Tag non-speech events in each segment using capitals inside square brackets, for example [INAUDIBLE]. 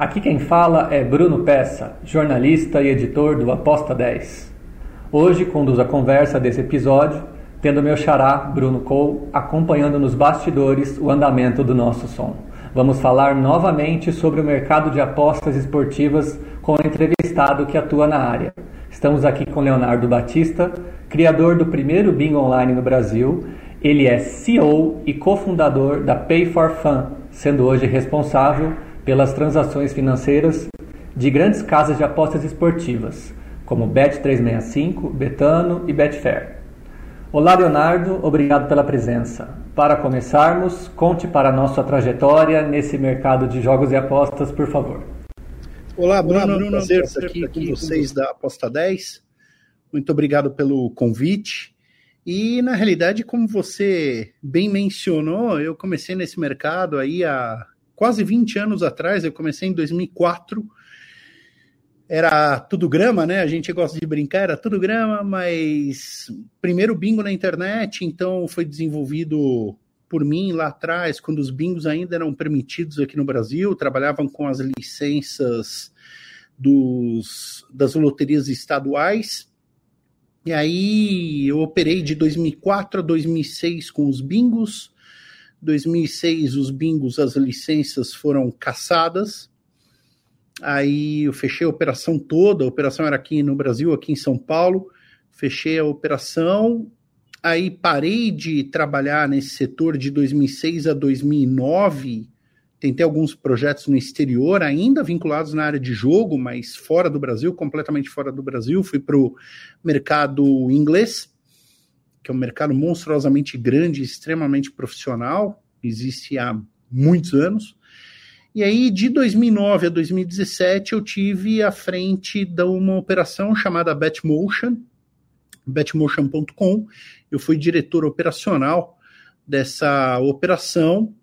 aqui quem fala é Bruno Peça, jornalista e editor do Aposta 10. Hoje conduzo a conversa desse episódio, tendo meu xará, Bruno Cole, acompanhando nos bastidores o andamento do nosso som. Vamos falar novamente sobre o mercado de apostas esportivas com o entrevistado que atua na área. Estamos aqui com Leonardo Batista, criador do primeiro bingo online no Brasil. Ele é CEO e cofundador da Pay for Fun, sendo hoje responsável pelas transações financeiras de grandes casas de apostas esportivas, como Bet365, Betano e Betfair. Olá, Leonardo, obrigado pela presença. Para começarmos, conte para nós sua trajetória nesse mercado de jogos e apostas, por favor. Olá, Bruno, Olá, Bruno prazer estar aqui, aqui com vocês da Aposta 10. Muito obrigado pelo convite. E, na realidade, como você bem mencionou, eu comecei nesse mercado aí há quase 20 anos atrás, eu comecei em 2004 era tudo grama, né? A gente gosta de brincar, era tudo grama, mas primeiro bingo na internet, então foi desenvolvido por mim lá atrás, quando os bingos ainda eram permitidos aqui no Brasil, trabalhavam com as licenças dos, das loterias estaduais. E aí eu operei de 2004 a 2006 com os bingos. 2006 os bingos, as licenças foram caçadas Aí eu fechei a operação toda, a operação era aqui no Brasil, aqui em São Paulo. Fechei a operação, aí parei de trabalhar nesse setor de 2006 a 2009. Tentei alguns projetos no exterior, ainda vinculados na área de jogo, mas fora do Brasil, completamente fora do Brasil. Fui para o mercado inglês, que é um mercado monstruosamente grande, extremamente profissional, existe há muitos anos. E aí, de 2009 a 2017, eu tive à frente de uma operação chamada Betmotion, betmotion.com. Eu fui diretor operacional dessa operação.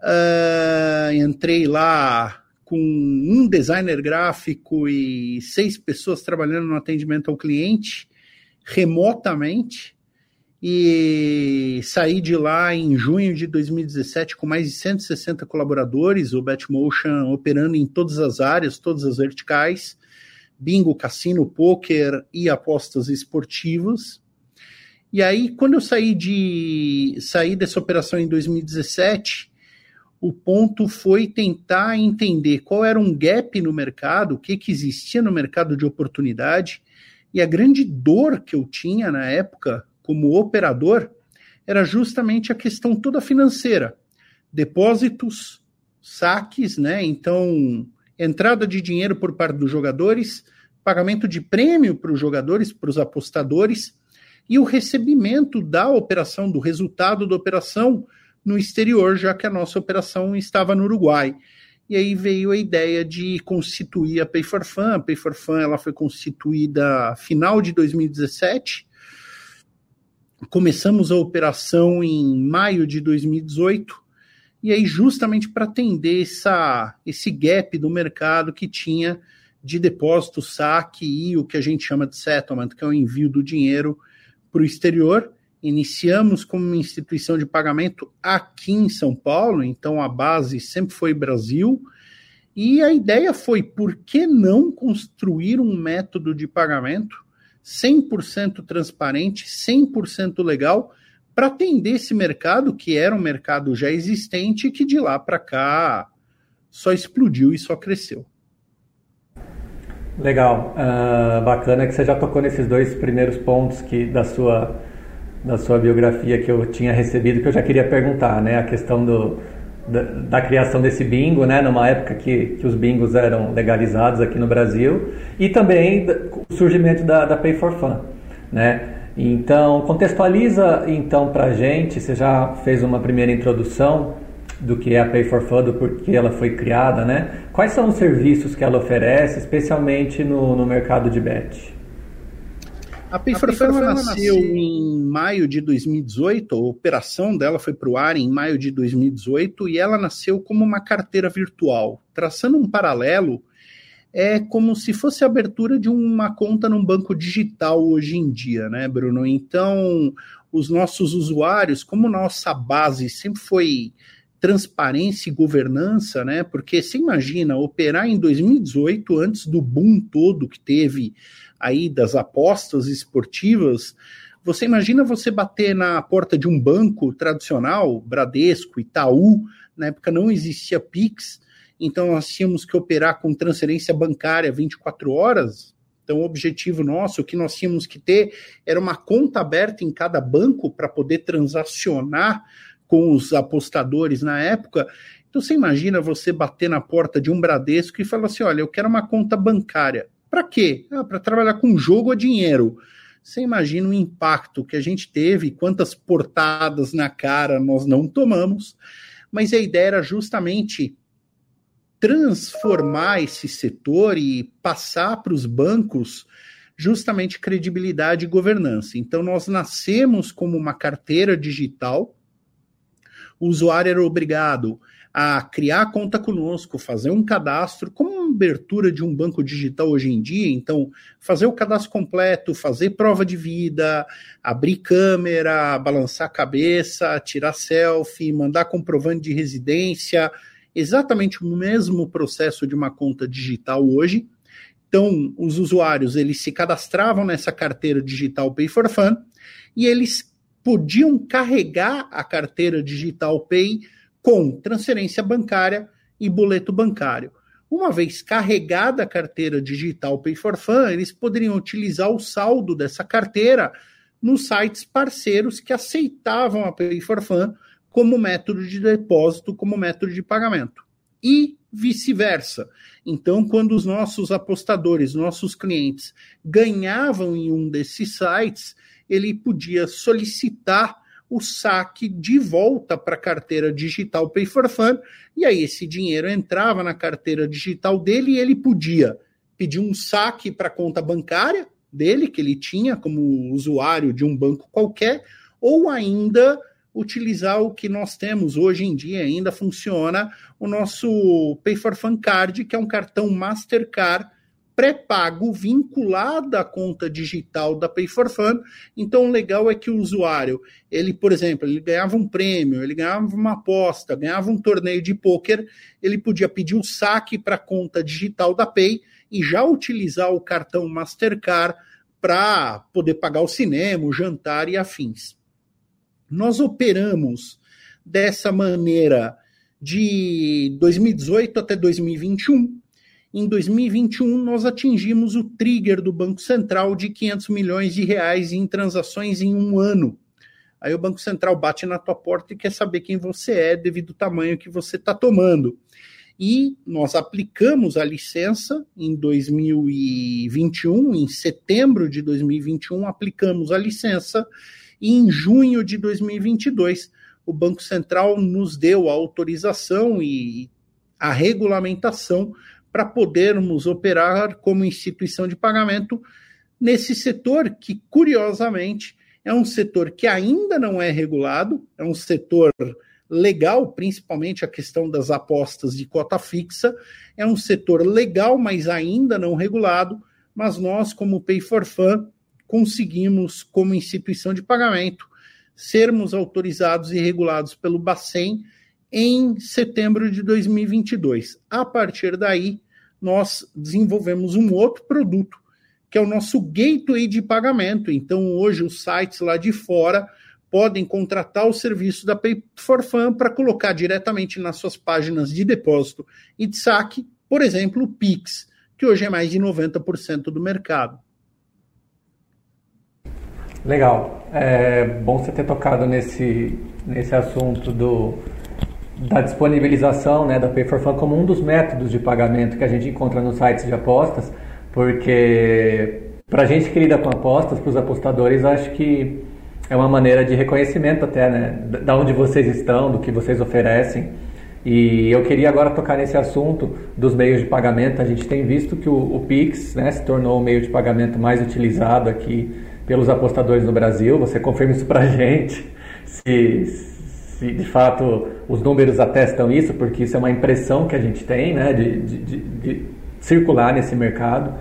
Uh, entrei lá com um designer gráfico e seis pessoas trabalhando no atendimento ao cliente remotamente e saí de lá em junho de 2017 com mais de 160 colaboradores, o Betmotion operando em todas as áreas, todas as verticais, bingo, cassino, poker e apostas esportivas. E aí, quando eu saí de saí dessa operação em 2017, o ponto foi tentar entender qual era um gap no mercado, o que, que existia no mercado de oportunidade, e a grande dor que eu tinha na época como operador era justamente a questão toda financeira. Depósitos, saques, né? Então, entrada de dinheiro por parte dos jogadores, pagamento de prêmio para os jogadores, para os apostadores, e o recebimento da operação, do resultado da operação no exterior, já que a nossa operação estava no Uruguai. E aí veio a ideia de constituir a Pay for Fun. A Pay for Fun ela foi constituída final de 2017 Começamos a operação em maio de 2018, e aí justamente para atender essa, esse gap do mercado que tinha de depósito, saque e o que a gente chama de settlement, que é o envio do dinheiro para o exterior. Iniciamos como uma instituição de pagamento aqui em São Paulo, então a base sempre foi Brasil. E a ideia foi, por que não construir um método de pagamento 100% transparente, 100% legal, para atender esse mercado, que era um mercado já existente, que de lá para cá só explodiu e só cresceu. Legal, uh, bacana que você já tocou nesses dois primeiros pontos que da sua da sua biografia que eu tinha recebido que eu já queria perguntar, né? A questão do, da, da, criação desse bingo, né, numa época que, que os bingos eram legalizados aqui no Brasil, e também o surgimento da, da Pay for Fun, né? Então, contextualiza então para a gente, você já fez uma primeira introdução do que é a Pay for Fun, do porquê ela foi criada, né? Quais são os serviços que ela oferece, especialmente no, no mercado de bet? A for Fun nasceu em maio de 2018, a operação dela foi para o ar em maio de 2018 e ela nasceu como uma carteira virtual. Traçando um paralelo, é como se fosse a abertura de uma conta num banco digital hoje em dia, né, Bruno? Então, os nossos usuários, como nossa base sempre foi transparência e governança, né? Porque você imagina operar em 2018, antes do boom todo que teve aí das apostas esportivas, você imagina você bater na porta de um banco tradicional, Bradesco, Itaú, na época não existia Pix, então nós tínhamos que operar com transferência bancária 24 horas. Então, o objetivo nosso, o que nós tínhamos que ter, era uma conta aberta em cada banco para poder transacionar com os apostadores na época. Então, você imagina você bater na porta de um Bradesco e falar assim: olha, eu quero uma conta bancária. Para quê? Ah, para trabalhar com jogo ou dinheiro. Você imagina o impacto que a gente teve, quantas portadas na cara nós não tomamos, mas a ideia era justamente transformar esse setor e passar para os bancos justamente credibilidade e governança. Então, nós nascemos como uma carteira digital, o usuário era obrigado a criar conta conosco, fazer um cadastro, como uma abertura de um banco digital hoje em dia, então, fazer o cadastro completo, fazer prova de vida, abrir câmera, balançar a cabeça, tirar selfie, mandar comprovante de residência, exatamente o mesmo processo de uma conta digital hoje. Então, os usuários eles se cadastravam nessa carteira digital Pay for Fun e eles podiam carregar a carteira digital Pay com transferência bancária e boleto bancário. Uma vez carregada a carteira digital Pay for Fun, eles poderiam utilizar o saldo dessa carteira nos sites parceiros que aceitavam a Pay for Fun como método de depósito, como método de pagamento. E vice-versa. Então, quando os nossos apostadores, nossos clientes ganhavam em um desses sites, ele podia solicitar o saque de volta para a carteira digital Pay for Fun, e aí esse dinheiro entrava na carteira digital dele e ele podia pedir um saque para a conta bancária dele, que ele tinha como usuário de um banco qualquer, ou ainda utilizar o que nós temos hoje em dia, ainda funciona o nosso Pay for Fun Card, que é um cartão Mastercard pré-pago vinculado à conta digital da Pay for Fun. Então, o legal é que o usuário, ele, por exemplo, ele ganhava um prêmio, ele ganhava uma aposta, ganhava um torneio de pôquer, ele podia pedir o saque para a conta digital da Pay e já utilizar o cartão Mastercard para poder pagar o cinema, o jantar e afins. Nós operamos dessa maneira de 2018 até 2021. Em 2021, nós atingimos o trigger do Banco Central de 500 milhões de reais em transações em um ano. Aí o Banco Central bate na tua porta e quer saber quem você é devido ao tamanho que você está tomando. E nós aplicamos a licença em 2021, em setembro de 2021, aplicamos a licença e em junho de 2022, o Banco Central nos deu a autorização e a regulamentação para podermos operar como instituição de pagamento nesse setor que, curiosamente, é um setor que ainda não é regulado, é um setor legal, principalmente a questão das apostas de cota fixa, é um setor legal, mas ainda não regulado, mas nós, como Pay for Fun, conseguimos, como instituição de pagamento, sermos autorizados e regulados pelo Bacen em setembro de 2022. A partir daí, nós desenvolvemos um outro produto, que é o nosso gateway de pagamento. Então, hoje, os sites lá de fora podem contratar o serviço da Pay for Fun para colocar diretamente nas suas páginas de depósito e de saque, por exemplo, o Pix, que hoje é mais de 90% do mercado. Legal. É bom você ter tocado nesse, nesse assunto do, da disponibilização né, da Pay for Fun como um dos métodos de pagamento que a gente encontra nos sites de apostas, porque para a gente que lida com apostas, para os apostadores, acho que é uma maneira de reconhecimento até, né, da onde vocês estão, do que vocês oferecem. E eu queria agora tocar nesse assunto dos meios de pagamento. A gente tem visto que o, o Pix né, se tornou o meio de pagamento mais utilizado aqui pelos apostadores no Brasil. Você confirma isso para a [LAUGHS] gente, se, se, de fato os números atestam isso, porque isso é uma impressão que a gente tem né, de, de, de, circular nesse mercado.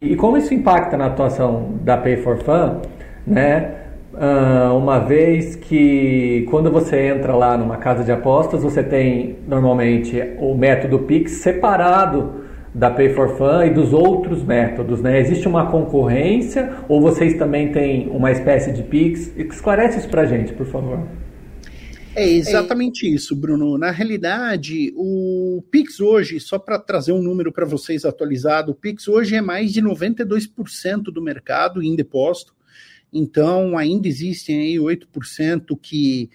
E como isso impacta na atuação da Pay for Fun, né? Uh, uma vez que quando você entra lá numa casa de apostas, você tem normalmente o método Pix separado da Pay for Fun e dos outros métodos, né? Existe uma concorrência ou vocês também têm uma espécie de Pix? Esclarece isso pra gente, por favor. É exatamente é. isso, Bruno. Na realidade, o Pix hoje, só para trazer um número para vocês atualizado, o Pix hoje é mais de 92% do mercado em depósito. Então, ainda existem aí 8% que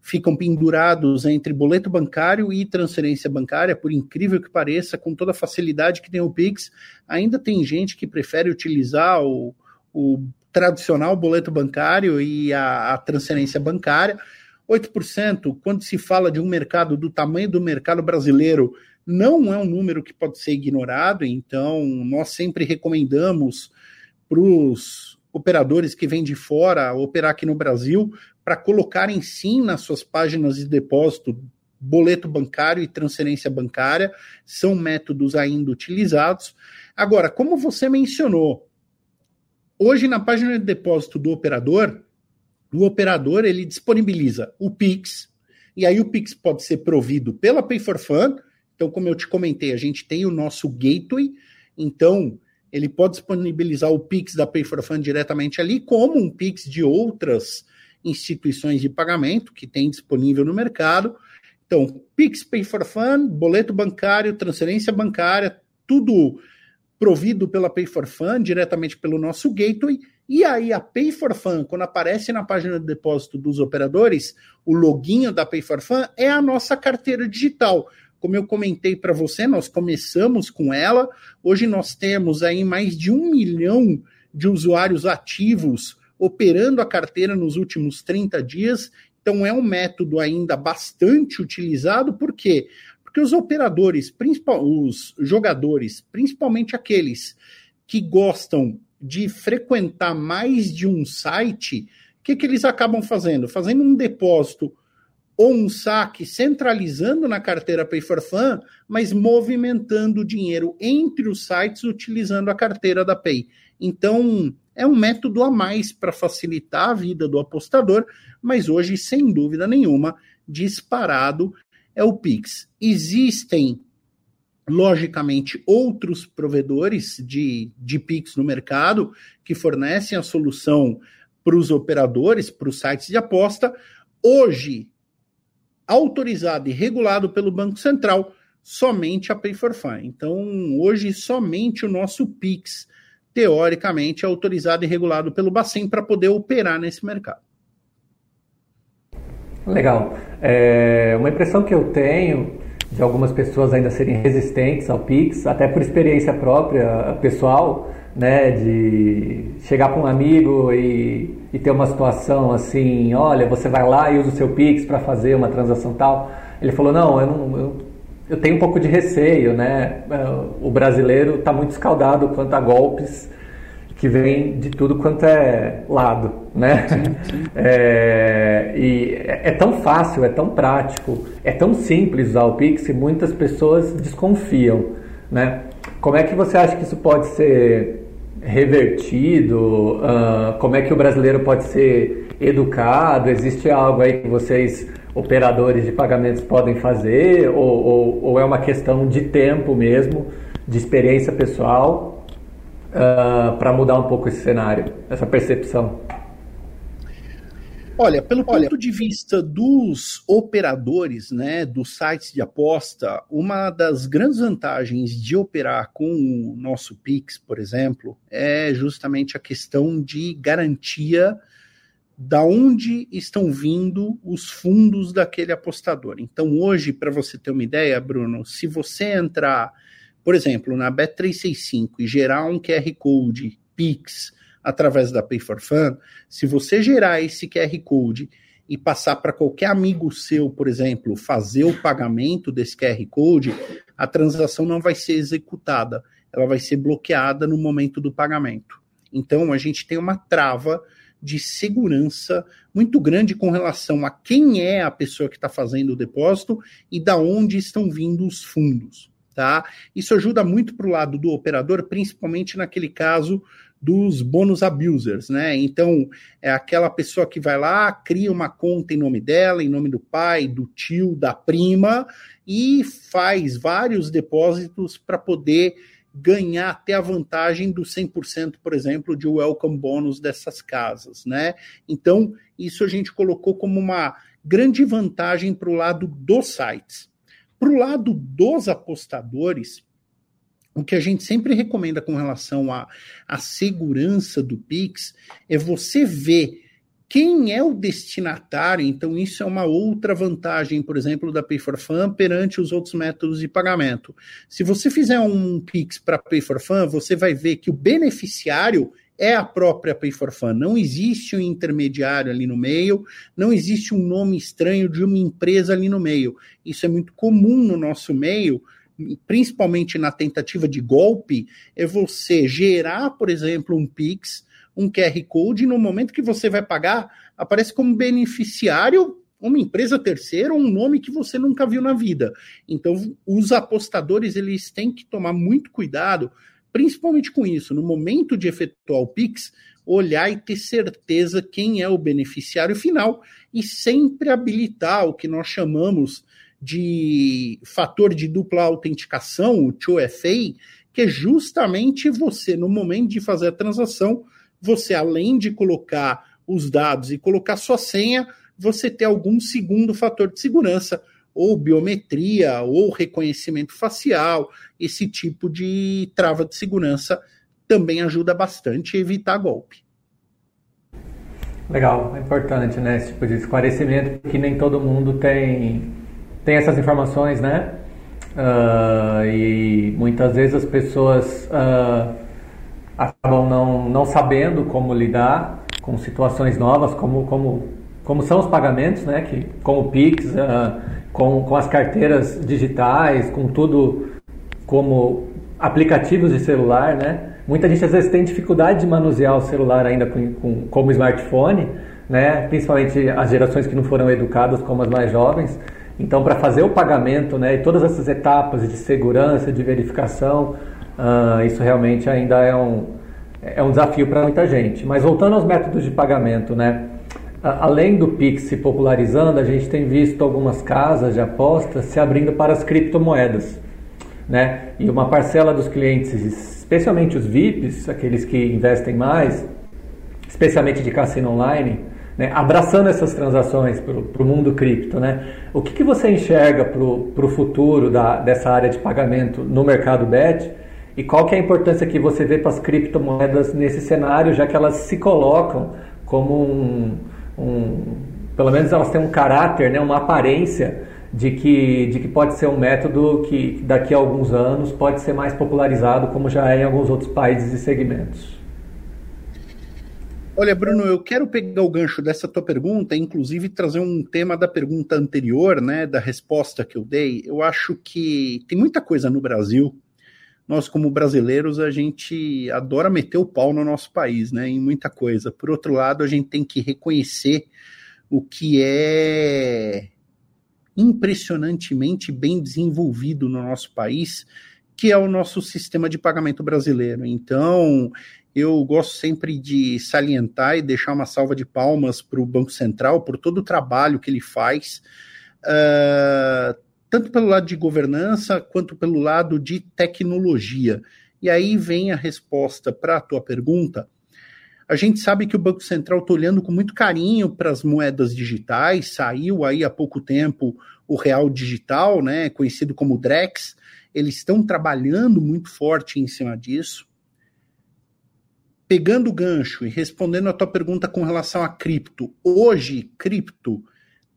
ficam pendurados entre boleto bancário e transferência bancária, por incrível que pareça, com toda a facilidade que tem o Pix, ainda tem gente que prefere utilizar o, o tradicional boleto bancário e a, a transferência bancária. 8%, quando se fala de um mercado do tamanho do mercado brasileiro, não é um número que pode ser ignorado, então nós sempre recomendamos para os operadores que vêm de fora operar aqui no Brasil para colocarem sim nas suas páginas de depósito boleto bancário e transferência bancária, são métodos ainda utilizados. Agora, como você mencionou, hoje na página de depósito do operador, o operador ele disponibiliza o Pix, e aí o Pix pode ser provido pela Pay for Fun. Então, como eu te comentei, a gente tem o nosso gateway. Então, ele pode disponibilizar o Pix da Pay for Fun diretamente ali, como um Pix de outras instituições de pagamento que tem disponível no mercado. Então, Pix Pay for Fun, boleto bancário, transferência bancária, tudo provido pela Pay for Fun, diretamente pelo nosso gateway. E aí, a Pay for Fun, quando aparece na página de depósito dos operadores, o login da Pay for Fun é a nossa carteira digital. Como eu comentei para você, nós começamos com ela. Hoje nós temos aí mais de um milhão de usuários ativos operando a carteira nos últimos 30 dias. Então é um método ainda bastante utilizado, por quê? Porque os operadores, principal, os jogadores, principalmente aqueles que gostam de frequentar mais de um site, o que, que eles acabam fazendo? Fazendo um depósito ou um saque centralizando na carteira Pay for Fun, mas movimentando o dinheiro entre os sites utilizando a carteira da Pay. Então, é um método a mais para facilitar a vida do apostador, mas hoje, sem dúvida nenhuma, disparado é o Pix. Existem, logicamente, outros provedores de, de Pix no mercado que fornecem a solução para os operadores, para os sites de aposta. Hoje, autorizado e regulado pelo Banco Central, somente a Pay for Fun. Então, hoje, somente o nosso Pix, teoricamente, é autorizado e regulado pelo Bacen para poder operar nesse mercado. Legal. É, uma impressão que eu tenho de algumas pessoas ainda serem resistentes ao Pix, até por experiência própria, pessoal, né, de chegar para um amigo e, e, ter uma situação assim, olha, você vai lá e usa o seu Pix para fazer uma transação tal. Ele falou, não, eu, não, eu, eu tenho um pouco de receio, né? O brasileiro está muito escaldado quanto a golpes que vem de tudo quanto é lado, né? Sim, sim. [LAUGHS] É, e é, é tão fácil, é tão prático, é tão simples usar o Pix que muitas pessoas desconfiam, né? Como é que você acha que isso pode ser revertido? Uh, como é que o brasileiro pode ser educado? Existe algo aí que vocês, operadores de pagamentos, podem fazer? Ou, ou, ou é uma questão de tempo mesmo, de experiência pessoal, uh, para mudar um pouco esse cenário, essa percepção? Olha, pelo Olha, ponto de vista dos operadores, né, dos sites de aposta, uma das grandes vantagens de operar com o nosso Pix, por exemplo, é justamente a questão de garantia da onde estão vindo os fundos daquele apostador. Então, hoje, para você ter uma ideia, Bruno, se você entrar, por exemplo, na Bet365 e gerar um QR Code Pix através da Pay for Fun, se você gerar esse QR Code e passar para qualquer amigo seu, por exemplo, fazer o pagamento desse QR Code, a transação não vai ser executada, ela vai ser bloqueada no momento do pagamento. Então, a gente tem uma trava de segurança muito grande com relação a quem é a pessoa que está fazendo o depósito e da onde estão vindo os fundos. Tá? Isso ajuda muito para o lado do operador, principalmente naquele caso dos bônus abusers, né? Então, é aquela pessoa que vai lá, cria uma conta em nome dela, em nome do pai, do tio, da prima, e faz vários depósitos para poder ganhar até a vantagem do 100%, por exemplo, de welcome bônus dessas casas, né? Então, isso a gente colocou como uma grande vantagem para o lado dos sites. Para o lado dos apostadores, o que a gente sempre recomenda com relação à, à segurança do Pix é você ver quem é o destinatário, então isso é uma outra vantagem, por exemplo, da Pay for Fun perante os outros métodos de pagamento. Se você fizer um Pix para Pay for Fun, você vai ver que o beneficiário é a própria Pay for Fun. Não existe um intermediário ali no meio, não existe um nome estranho de uma empresa ali no meio. Isso é muito comum no nosso meio, principalmente na tentativa de golpe, é você gerar, por exemplo, um Pix, um QR Code, e no momento que você vai pagar, aparece como beneficiário uma empresa terceira ou um nome que você nunca viu na vida. Então, os apostadores eles têm que tomar muito cuidado, principalmente com isso. No momento de efetuar o Pix, olhar e ter certeza quem é o beneficiário final e sempre habilitar o que nós chamamos de fator de dupla autenticação, o 2FA, que é justamente você, no momento de fazer a transação, você, além de colocar os dados e colocar sua senha, você ter algum segundo fator de segurança, ou biometria, ou reconhecimento facial, esse tipo de trava de segurança também ajuda bastante a evitar golpe. Legal, é importante, né? Esse tipo de esclarecimento, que nem todo mundo tem tem essas informações, né? Uh, e muitas vezes as pessoas uh, acabam não, não sabendo como lidar com situações novas, como, como, como são os pagamentos, né? Que, com o Pix, uh, com, com as carteiras digitais, com tudo como aplicativos de celular, né? Muita gente às vezes tem dificuldade de manusear o celular ainda com, com, como smartphone, né? Principalmente as gerações que não foram educadas como as mais jovens. Então, para fazer o pagamento né, e todas essas etapas de segurança, de verificação, uh, isso realmente ainda é um, é um desafio para muita gente. Mas voltando aos métodos de pagamento, né, além do Pix se popularizando, a gente tem visto algumas casas de apostas se abrindo para as criptomoedas. Né? E uma parcela dos clientes, especialmente os VIPs, aqueles que investem mais, especialmente de cassino online, né, abraçando essas transações para o mundo cripto, né? O que, que você enxerga para o futuro da, dessa área de pagamento no mercado BET e qual que é a importância que você vê para as criptomoedas nesse cenário, já que elas se colocam como um, um pelo menos elas têm um caráter, né, uma aparência de que, de que pode ser um método que daqui a alguns anos pode ser mais popularizado, como já é em alguns outros países e segmentos. Olha, Bruno, eu quero pegar o gancho dessa tua pergunta, inclusive trazer um tema da pergunta anterior, né, da resposta que eu dei. Eu acho que tem muita coisa no Brasil. Nós, como brasileiros, a gente adora meter o pau no nosso país, né, em muita coisa. Por outro lado, a gente tem que reconhecer o que é impressionantemente bem desenvolvido no nosso país, que é o nosso sistema de pagamento brasileiro. Então, eu gosto sempre de salientar e deixar uma salva de palmas para o Banco Central por todo o trabalho que ele faz, uh, tanto pelo lado de governança quanto pelo lado de tecnologia. E aí vem a resposta para a tua pergunta. A gente sabe que o Banco Central está olhando com muito carinho para as moedas digitais, saiu aí há pouco tempo o Real Digital, né, conhecido como Drex. Eles estão trabalhando muito forte em cima disso pegando o gancho e respondendo a tua pergunta com relação a cripto, hoje cripto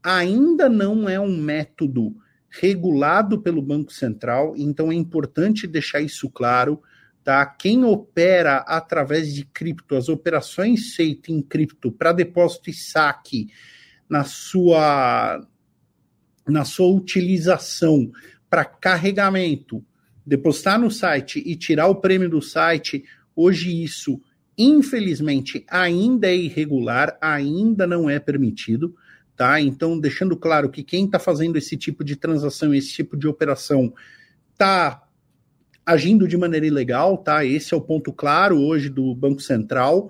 ainda não é um método regulado pelo Banco Central, então é importante deixar isso claro, tá? Quem opera através de cripto, as operações feitas em cripto para depósito e saque na sua na sua utilização para carregamento, depositar no site e tirar o prêmio do site, hoje isso, infelizmente, ainda é irregular, ainda não é permitido, tá? Então, deixando claro que quem está fazendo esse tipo de transação, esse tipo de operação, está agindo de maneira ilegal, tá? Esse é o ponto claro hoje do Banco Central.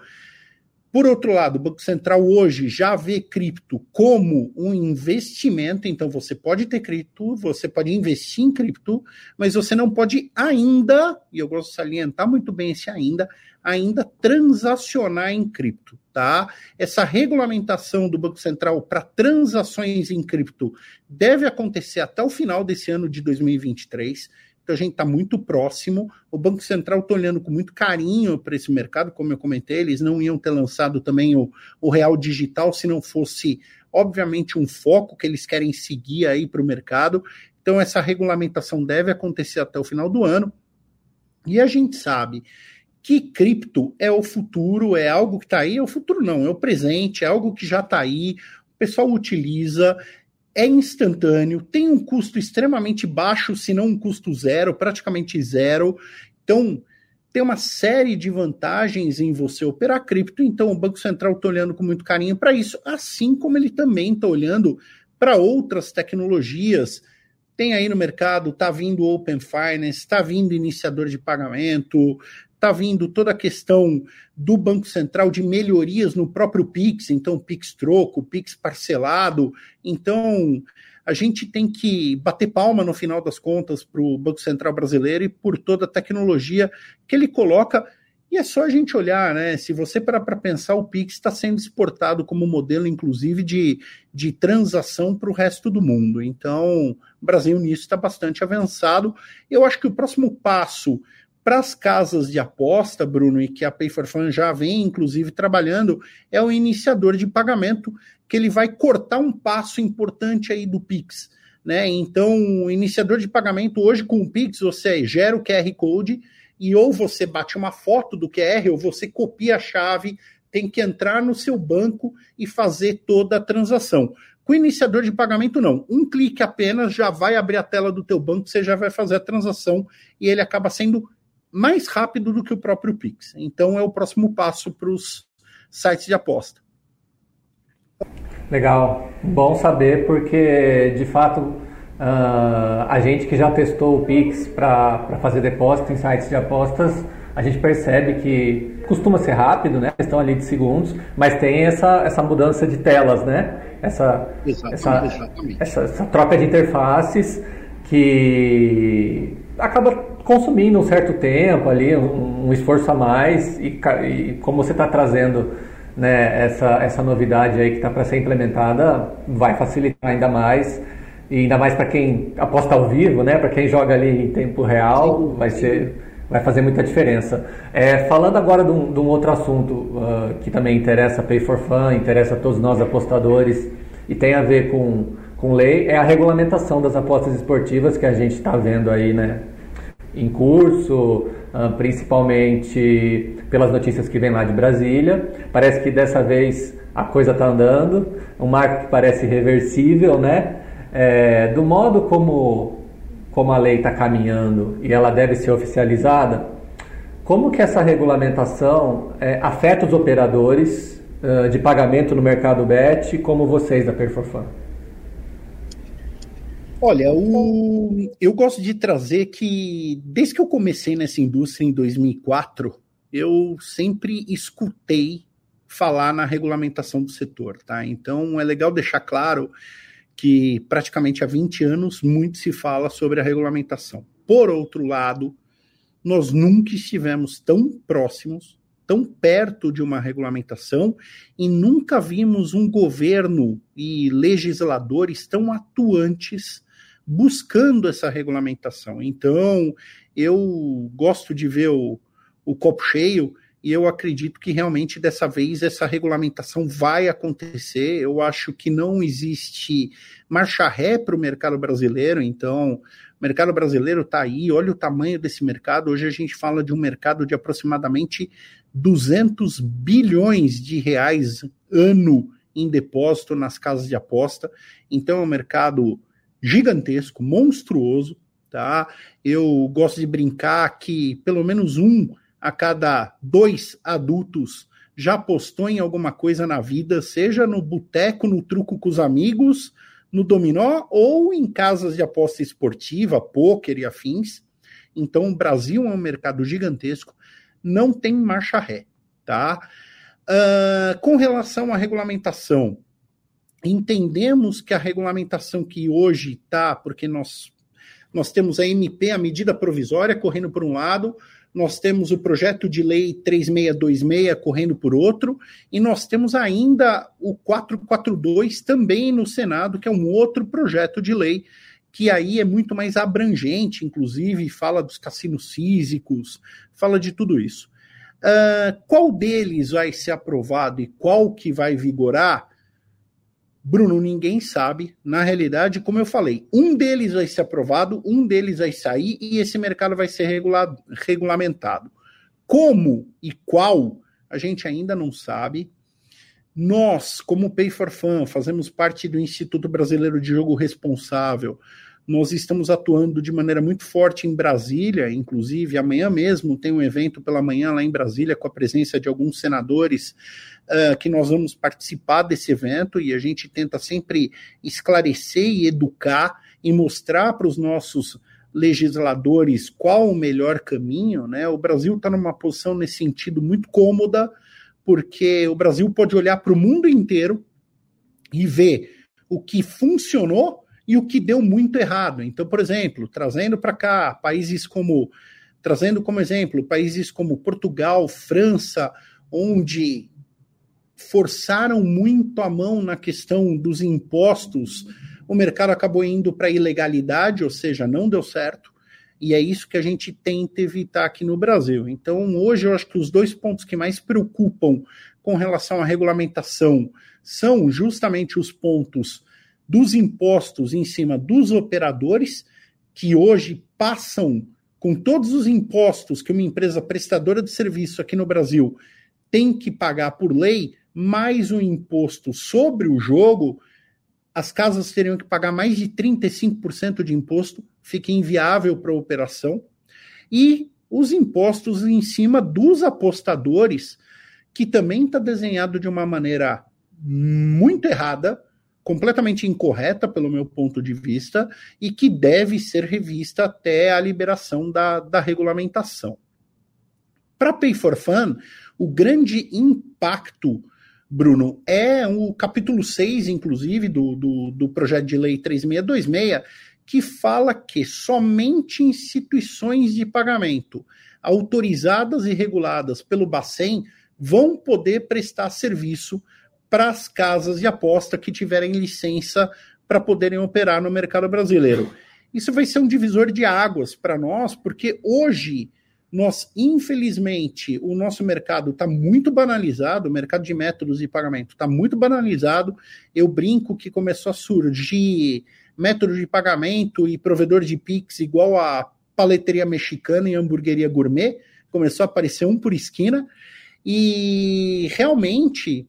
Por outro lado, o Banco Central hoje já vê cripto como um investimento, então você pode ter cripto, você pode investir em cripto, mas você não pode ainda, e eu gosto de salientar muito bem esse ainda, ainda transacionar em cripto, tá? Essa regulamentação do Banco Central para transações em cripto deve acontecer até o final desse ano de 2023. Então a gente está muito próximo. O Banco Central está olhando com muito carinho para esse mercado, como eu comentei, eles não iam ter lançado também o, o Real Digital se não fosse, obviamente, um foco que eles querem seguir aí para o mercado. Então essa regulamentação deve acontecer até o final do ano. E a gente sabe que cripto é o futuro, é algo que está aí, é o futuro não, é o presente, é algo que já está aí, o pessoal utiliza, é instantâneo, tem um custo extremamente baixo, se não um custo zero, praticamente zero. Então, tem uma série de vantagens em você operar cripto. Então, o Banco Central está olhando com muito carinho para isso, assim como ele também está olhando para outras tecnologias. Tem aí no mercado, está vindo Open Finance, está vindo iniciador de pagamento, está vindo toda a questão do Banco Central de melhorias no próprio Pix, então Pix troco, Pix parcelado. Então, a gente tem que bater palma no final das contas para o Banco Central brasileiro e por toda a tecnologia que ele coloca. E é só a gente olhar, né? Se você parar para pensar, o Pix está sendo exportado como modelo, inclusive, de, de transação para o resto do mundo. Então, o Brasil nisso está bastante avançado. Eu acho que o próximo passo para as casas de aposta, Bruno, e que a Pay já vem, inclusive, trabalhando, é o iniciador de pagamento, que ele vai cortar um passo importante aí do Pix. Né? Então, o iniciador de pagamento hoje com o Pix, você gera o QR Code e ou você bate uma foto do QR ou você copia a chave, tem que entrar no seu banco e fazer toda a transação. Com o iniciador de pagamento, não. Um clique apenas já vai abrir a tela do teu banco, você já vai fazer a transação e ele acaba sendo mais rápido do que o próprio Pix. Então é o próximo passo para os sites de aposta. Legal, bom saber porque de fato uh, a gente que já testou o Pix para fazer depósito em sites de apostas, a gente percebe que costuma ser rápido, né? Questão ali de segundos, mas tem essa, essa mudança de telas, né? Essa, exatamente, essa, exatamente. essa, essa troca de interfaces que acaba consumindo um certo tempo ali, um, um esforço a mais, e, e como você está trazendo né, essa, essa novidade aí que está para ser implementada, vai facilitar ainda mais, e ainda mais para quem aposta ao vivo, né, para quem joga ali em tempo real, vai ser vai fazer muita diferença. É, falando agora de um, de um outro assunto uh, que também interessa a Pay for Fun, interessa a todos nós apostadores e tem a ver com, com lei, é a regulamentação das apostas esportivas que a gente está vendo aí, né? Em curso, ah, principalmente pelas notícias que vem lá de Brasília. Parece que dessa vez a coisa está andando, um marco que parece reversível, né? É, do modo como, como a lei está caminhando e ela deve ser oficializada, como que essa regulamentação é, afeta os operadores uh, de pagamento no mercado BET, como vocês da Perforfan? Olha, o... eu gosto de trazer que, desde que eu comecei nessa indústria em 2004, eu sempre escutei falar na regulamentação do setor, tá? Então é legal deixar claro que praticamente há 20 anos muito se fala sobre a regulamentação. Por outro lado, nós nunca estivemos tão próximos, tão perto de uma regulamentação e nunca vimos um governo e legisladores tão atuantes buscando essa regulamentação. Então, eu gosto de ver o, o copo cheio e eu acredito que realmente dessa vez essa regulamentação vai acontecer. Eu acho que não existe marcha ré para o mercado brasileiro, então o mercado brasileiro está aí, olha o tamanho desse mercado. Hoje a gente fala de um mercado de aproximadamente 200 bilhões de reais ano em depósito nas casas de aposta. Então é um mercado gigantesco, monstruoso, tá? Eu gosto de brincar que pelo menos um a cada dois adultos já apostou em alguma coisa na vida, seja no boteco, no truco com os amigos, no dominó ou em casas de aposta esportiva, pôquer e afins. Então, o Brasil é um mercado gigantesco, não tem marcha ré, tá? Uh, com relação à regulamentação, entendemos que a regulamentação que hoje está, porque nós, nós temos a MP, a medida provisória, correndo por um lado, nós temos o projeto de lei 3626 correndo por outro, e nós temos ainda o 442 também no Senado, que é um outro projeto de lei que aí é muito mais abrangente, inclusive fala dos cassinos físicos, fala de tudo isso. Uh, qual deles vai ser aprovado e qual que vai vigorar? Bruno, ninguém sabe. Na realidade, como eu falei, um deles vai ser aprovado, um deles vai sair e esse mercado vai ser regulado, regulamentado. Como e qual, a gente ainda não sabe. Nós, como Pay for Fun, fazemos parte do Instituto Brasileiro de Jogo Responsável. Nós estamos atuando de maneira muito forte em Brasília, inclusive amanhã mesmo tem um evento pela manhã lá em Brasília com a presença de alguns senadores uh, que nós vamos participar desse evento e a gente tenta sempre esclarecer e educar e mostrar para os nossos legisladores qual o melhor caminho, né? O Brasil está numa posição nesse sentido muito cômoda, porque o Brasil pode olhar para o mundo inteiro e ver o que funcionou e o que deu muito errado. Então, por exemplo, trazendo para cá países como trazendo como exemplo países como Portugal, França, onde forçaram muito a mão na questão dos impostos, o mercado acabou indo para ilegalidade, ou seja, não deu certo. E é isso que a gente tenta evitar aqui no Brasil. Então, hoje eu acho que os dois pontos que mais preocupam com relação à regulamentação são justamente os pontos dos impostos em cima dos operadores, que hoje passam com todos os impostos que uma empresa prestadora de serviço aqui no Brasil tem que pagar por lei, mais o imposto sobre o jogo, as casas teriam que pagar mais de 35% de imposto, fica inviável para a operação. E os impostos em cima dos apostadores, que também está desenhado de uma maneira muito errada, completamente incorreta, pelo meu ponto de vista, e que deve ser revista até a liberação da, da regulamentação. Para Pay for Fun, o grande impacto, Bruno, é o capítulo 6, inclusive, do, do, do projeto de lei 3626, que fala que somente instituições de pagamento autorizadas e reguladas pelo Bacen vão poder prestar serviço para as casas de aposta que tiverem licença para poderem operar no mercado brasileiro. Isso vai ser um divisor de águas para nós, porque hoje nós, infelizmente, o nosso mercado está muito banalizado, o mercado de métodos de pagamento está muito banalizado. Eu brinco que começou a surgir método de pagamento e provedor de Pix igual a paleteria mexicana e hamburgueria gourmet, começou a aparecer um por esquina, e realmente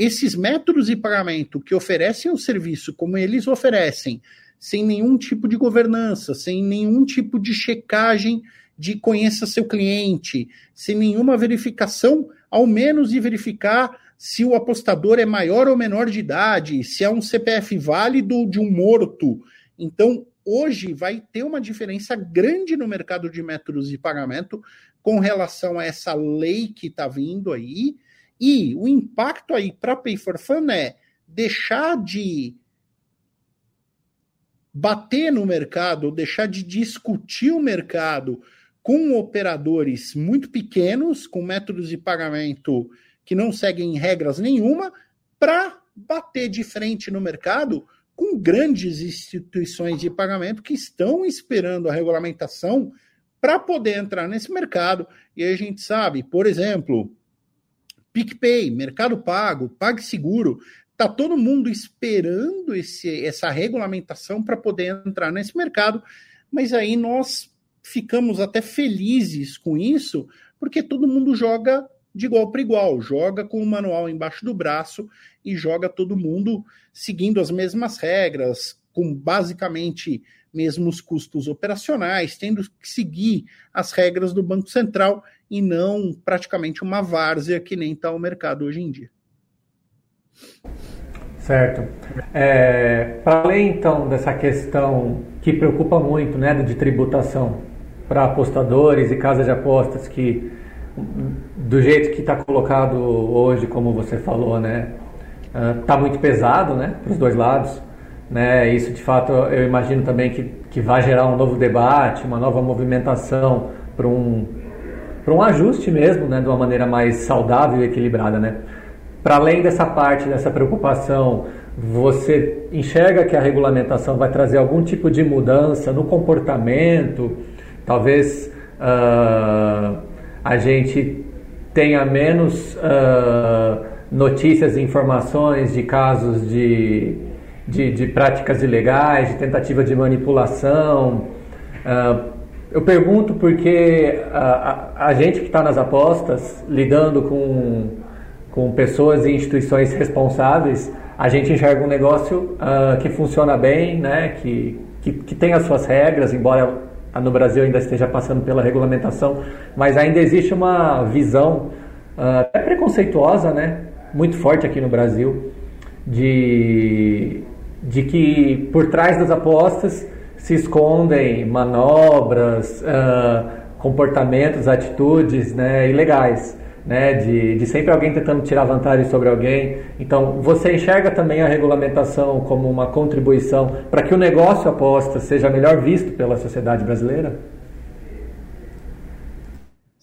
esses métodos de pagamento que oferecem o serviço como eles oferecem, sem nenhum tipo de governança, sem nenhum tipo de checagem de conheça seu cliente, sem nenhuma verificação, ao menos de verificar se o apostador é maior ou menor de idade, se é um CPF válido de um morto. Então, hoje vai ter uma diferença grande no mercado de métodos de pagamento com relação a essa lei que está vindo aí e o impacto aí para Pay for Fun é deixar de bater no mercado, deixar de discutir o mercado com operadores muito pequenos, com métodos de pagamento que não seguem regras nenhuma, para bater de frente no mercado com grandes instituições de pagamento que estão esperando a regulamentação para poder entrar nesse mercado. E a gente sabe, por exemplo, PicPay, Mercado Pago, PagSeguro, tá todo mundo esperando esse, essa regulamentação para poder entrar nesse mercado, mas aí nós ficamos até felizes com isso, porque todo mundo joga de igual para igual, joga com o manual embaixo do braço e joga todo mundo seguindo as mesmas regras, com basicamente mesmos custos operacionais, tendo que seguir as regras do Banco Central e não praticamente uma várzea que nem está o mercado hoje em dia. Certo. É, Para além então dessa questão que preocupa muito, né, de tributação para apostadores e casas de apostas que do jeito que está colocado hoje, como você falou, né, está uh, muito pesado, né, para os dois lados. Né? Isso, de fato, eu imagino também que, que vai gerar um novo debate, uma nova movimentação para um, para um ajuste mesmo, né? de uma maneira mais saudável e equilibrada. Né? Para além dessa parte, dessa preocupação, você enxerga que a regulamentação vai trazer algum tipo de mudança no comportamento? Talvez uh, a gente tenha menos uh, notícias e informações de casos de de, de práticas ilegais, de tentativa de manipulação. Uh, eu pergunto porque a, a, a gente que está nas apostas, lidando com, com pessoas e instituições responsáveis, a gente enxerga um negócio uh, que funciona bem, né, que, que, que tem as suas regras, embora no Brasil ainda esteja passando pela regulamentação, mas ainda existe uma visão uh, até preconceituosa, né, muito forte aqui no Brasil, de de que por trás das apostas se escondem manobras, uh, comportamentos, atitudes né, ilegais, né, de, de sempre alguém tentando tirar vantagem sobre alguém. Então, você enxerga também a regulamentação como uma contribuição para que o negócio aposta seja melhor visto pela sociedade brasileira?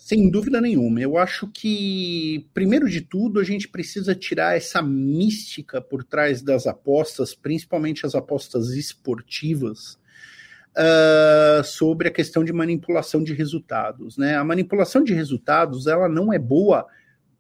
Sem dúvida nenhuma. Eu acho que, primeiro de tudo, a gente precisa tirar essa mística por trás das apostas, principalmente as apostas esportivas, uh, sobre a questão de manipulação de resultados. Né? A manipulação de resultados ela não é boa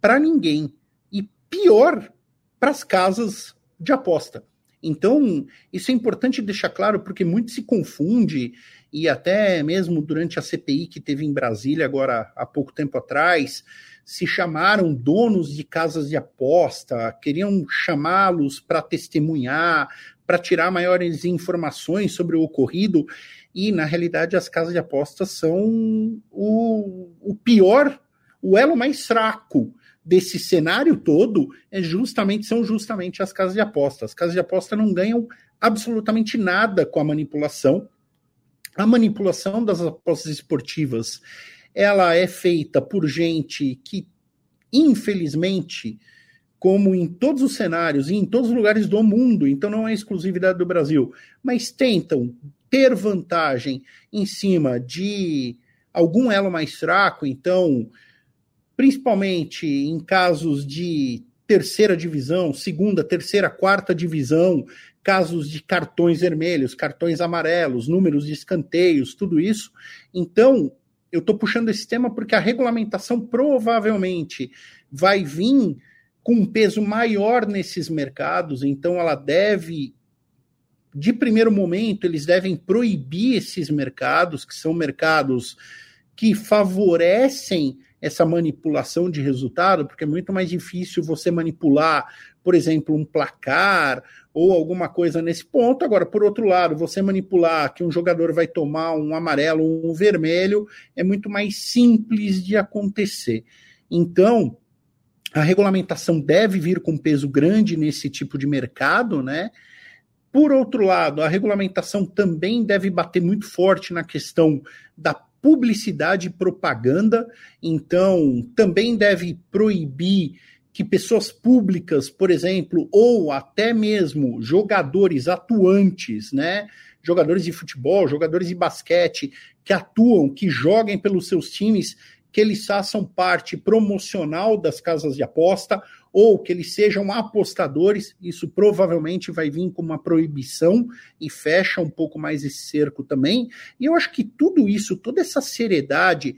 para ninguém e pior para as casas de aposta. Então, isso é importante deixar claro porque muito se confunde e até mesmo durante a CPI que teve em Brasília agora há pouco tempo atrás, se chamaram donos de casas de aposta, queriam chamá-los para testemunhar, para tirar maiores informações sobre o ocorrido, e na realidade as casas de apostas são o, o pior, o elo mais fraco desse cenário todo é justamente são justamente as casas de aposta. As casas de aposta não ganham absolutamente nada com a manipulação a manipulação das apostas esportivas ela é feita por gente que, infelizmente, como em todos os cenários e em todos os lugares do mundo, então não é exclusividade do Brasil, mas tentam ter vantagem em cima de algum elo mais fraco, então, principalmente em casos de terceira divisão, segunda, terceira, quarta divisão, casos de cartões vermelhos, cartões amarelos, números de escanteios, tudo isso. Então, eu estou puxando esse tema porque a regulamentação provavelmente vai vir com um peso maior nesses mercados, então ela deve, de primeiro momento, eles devem proibir esses mercados, que são mercados que favorecem essa manipulação de resultado, porque é muito mais difícil você manipular, por exemplo, um placar ou alguma coisa nesse ponto. Agora, por outro lado, você manipular que um jogador vai tomar um amarelo ou um vermelho é muito mais simples de acontecer. Então, a regulamentação deve vir com peso grande nesse tipo de mercado, né? Por outro lado, a regulamentação também deve bater muito forte na questão da publicidade e propaganda, então também deve proibir que pessoas públicas, por exemplo, ou até mesmo jogadores atuantes, né? Jogadores de futebol, jogadores de basquete que atuam, que joguem pelos seus times, que eles façam parte promocional das casas de aposta ou que eles sejam apostadores, isso provavelmente vai vir com uma proibição e fecha um pouco mais esse cerco também. E eu acho que tudo isso, toda essa seriedade,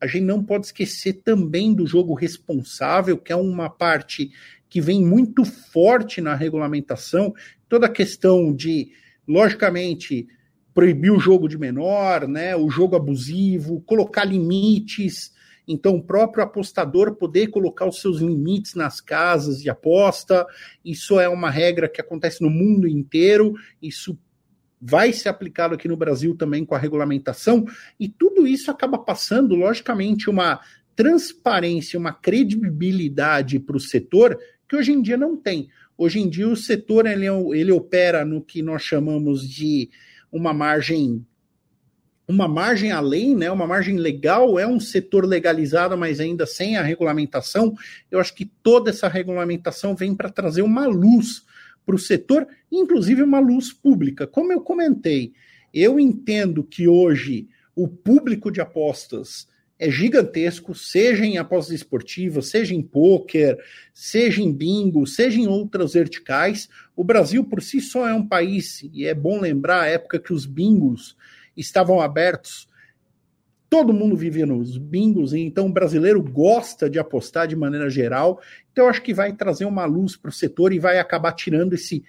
a gente não pode esquecer também do jogo responsável, que é uma parte que vem muito forte na regulamentação, toda a questão de, logicamente, proibir o jogo de menor, né, o jogo abusivo, colocar limites. Então, o próprio apostador poder colocar os seus limites nas casas de aposta, isso é uma regra que acontece no mundo inteiro, isso vai ser aplicado aqui no Brasil também com a regulamentação, e tudo isso acaba passando, logicamente, uma transparência, uma credibilidade para o setor que hoje em dia não tem. Hoje em dia o setor ele, é ele opera no que nós chamamos de uma margem uma margem além, né, uma margem legal, é um setor legalizado, mas ainda sem a regulamentação. Eu acho que toda essa regulamentação vem para trazer uma luz para o setor, inclusive uma luz pública. Como eu comentei, eu entendo que hoje o público de apostas é gigantesco, seja em apostas esportivas, seja em pôquer, seja em bingo, seja em outras verticais. O Brasil por si só é um país, e é bom lembrar a época que os bingos estavam abertos, todo mundo vivia nos bingos, então o brasileiro gosta de apostar de maneira geral. Então acho que vai trazer uma luz para o setor e vai acabar tirando esse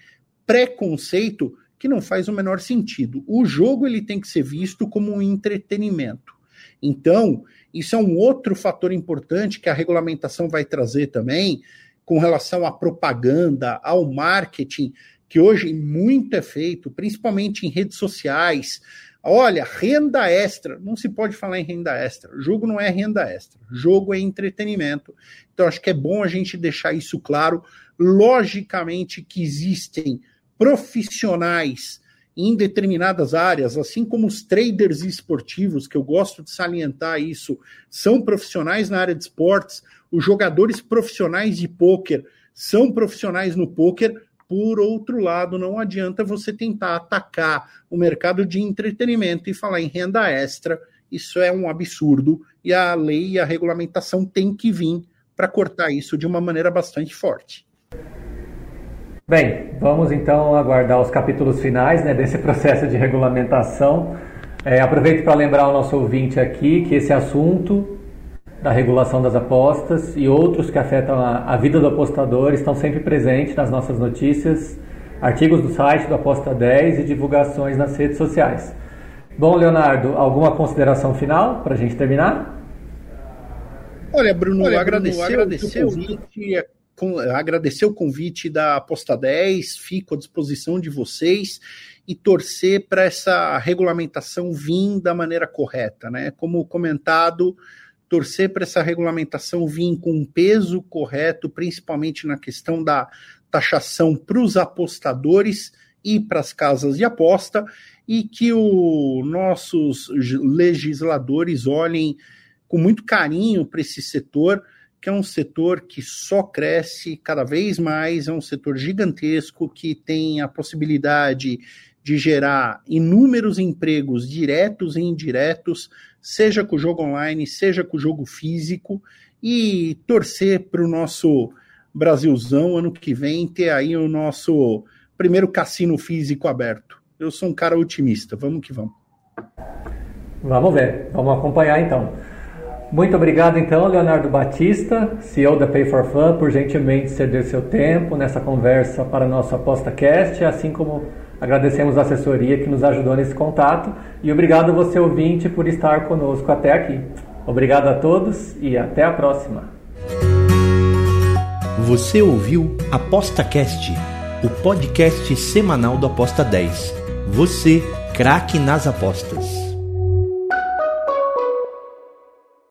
preconceito que não faz o menor sentido. O jogo ele tem que ser visto como um entretenimento. Então, isso é um outro fator importante que a regulamentação vai trazer também, com relação à propaganda, ao marketing, que hoje muito é feito, principalmente em redes sociais. Olha, renda extra. Não se pode falar em renda extra. Jogo não é renda extra. Jogo é entretenimento. Então, acho que é bom a gente deixar isso claro. Logicamente que existem profissionais em determinadas áreas, assim como os traders esportivos, que eu gosto de salientar isso, são profissionais na área de esportes, os jogadores profissionais de pôquer são profissionais no pôquer. Por outro lado, não adianta você tentar atacar o mercado de entretenimento e falar em renda extra. Isso é um absurdo e a lei e a regulamentação tem que vir para cortar isso de uma maneira bastante forte. Bem, vamos então aguardar os capítulos finais né, desse processo de regulamentação. É, aproveito para lembrar ao nosso ouvinte aqui que esse assunto da regulação das apostas e outros que afetam a, a vida do apostador estão sempre presentes nas nossas notícias, artigos do site do Aposta 10 e divulgações nas redes sociais. Bom, Leonardo, alguma consideração final para a gente terminar? Olha, Bruno, Olha, agradecer, Bruno, agradecer o convite, agradecer o convite da Aposta 10, fico à disposição de vocês e torcer para essa regulamentação vir da maneira correta, né? Como comentado, torcer para essa regulamentação vir com um peso correto, principalmente na questão da taxação para os apostadores e para as casas de aposta, e que os nossos legisladores olhem com muito carinho para esse setor que é um setor que só cresce cada vez mais, é um setor gigantesco que tem a possibilidade de gerar inúmeros empregos diretos e indiretos, seja com o jogo online, seja com o jogo físico, e torcer para o nosso Brasilzão ano que vem ter aí o nosso primeiro cassino físico aberto. Eu sou um cara otimista, vamos que vamos. Vamos ver, vamos acompanhar então. Muito obrigado então, Leonardo Batista, CEO da Pay for Fun, por gentilmente ceder seu tempo nessa conversa para nosso ApostaCast, assim como agradecemos a assessoria que nos ajudou nesse contato e obrigado você ouvinte por estar conosco até aqui. Obrigado a todos e até a próxima. Você ouviu ApostaCast, o podcast semanal do Aposta 10. Você, craque nas apostas.